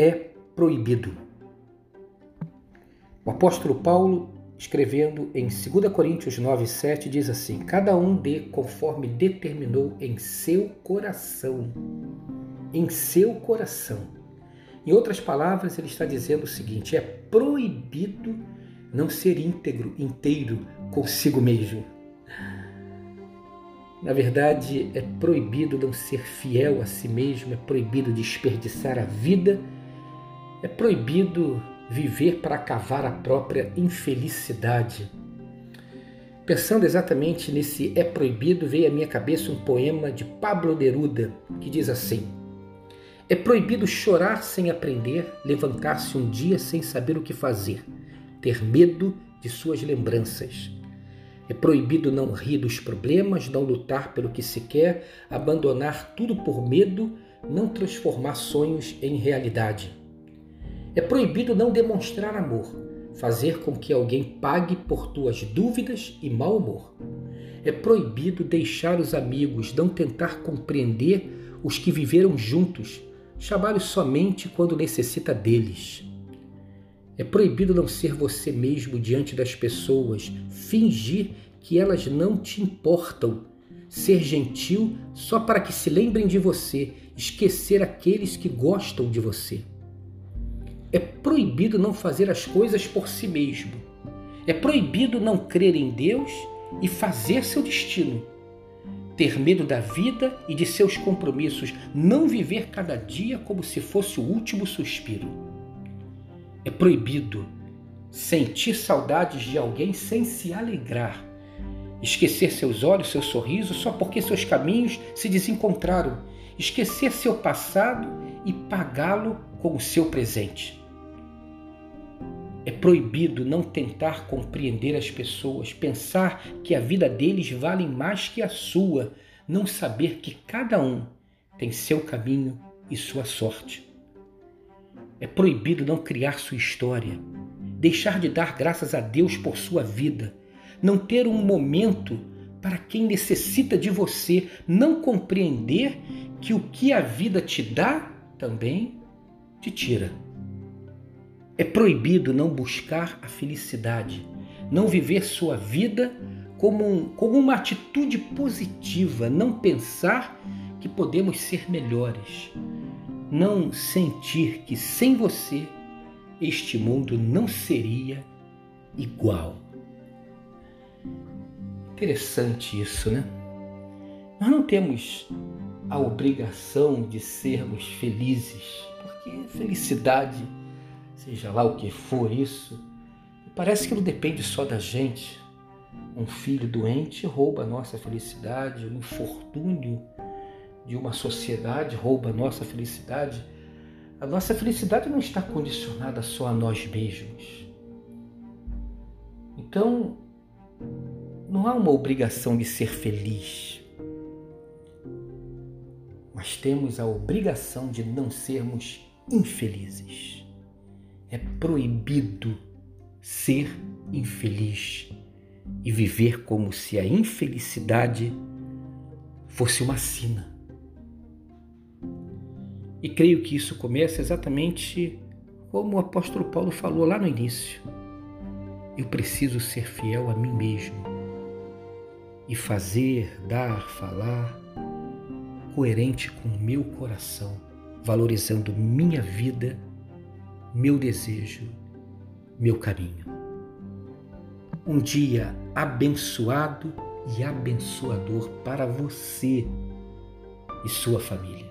é proibido. O apóstolo Paulo, escrevendo em 2 Coríntios 9, 7, diz assim: Cada um dê conforme determinou em seu coração. Em seu coração. Em outras palavras, ele está dizendo o seguinte: é proibido não ser íntegro, inteiro consigo mesmo. Na verdade, é proibido não ser fiel a si mesmo, é proibido desperdiçar a vida, é proibido viver para cavar a própria infelicidade. Pensando exatamente nesse é proibido, veio à minha cabeça um poema de Pablo Neruda que diz assim: É proibido chorar sem aprender, levantar-se um dia sem saber o que fazer, ter medo de suas lembranças. É proibido não rir dos problemas, não lutar pelo que se quer, abandonar tudo por medo, não transformar sonhos em realidade. É proibido não demonstrar amor, fazer com que alguém pague por tuas dúvidas e mau humor. É proibido deixar os amigos, não tentar compreender os que viveram juntos, chamá-los somente quando necessita deles. É proibido não ser você mesmo diante das pessoas, fingir que elas não te importam, ser gentil só para que se lembrem de você, esquecer aqueles que gostam de você. É proibido não fazer as coisas por si mesmo. É proibido não crer em Deus e fazer seu destino. Ter medo da vida e de seus compromissos, não viver cada dia como se fosse o último suspiro. É proibido sentir saudades de alguém sem se alegrar. Esquecer seus olhos, seu sorriso, só porque seus caminhos se desencontraram. Esquecer seu passado e pagá-lo com o seu presente. É proibido não tentar compreender as pessoas, pensar que a vida deles vale mais que a sua, não saber que cada um tem seu caminho e sua sorte. É proibido não criar sua história, deixar de dar graças a Deus por sua vida, não ter um momento para quem necessita de você, não compreender que o que a vida te dá também te tira. É proibido não buscar a felicidade, não viver sua vida como, um, como uma atitude positiva, não pensar que podemos ser melhores, não sentir que sem você este mundo não seria igual. Interessante isso, né? Nós não temos a obrigação de sermos felizes, porque felicidade seja lá o que for isso, parece que não depende só da gente. Um filho doente rouba a nossa felicidade, um infortúnio de uma sociedade rouba a nossa felicidade. A nossa felicidade não está condicionada só a nós mesmos. Então, não há uma obrigação de ser feliz, mas temos a obrigação de não sermos infelizes. É proibido ser infeliz e viver como se a infelicidade fosse uma sina. E creio que isso começa exatamente como o apóstolo Paulo falou lá no início. Eu preciso ser fiel a mim mesmo e fazer, dar, falar coerente com o meu coração, valorizando minha vida meu desejo, meu caminho. Um dia abençoado e abençoador para você e sua família.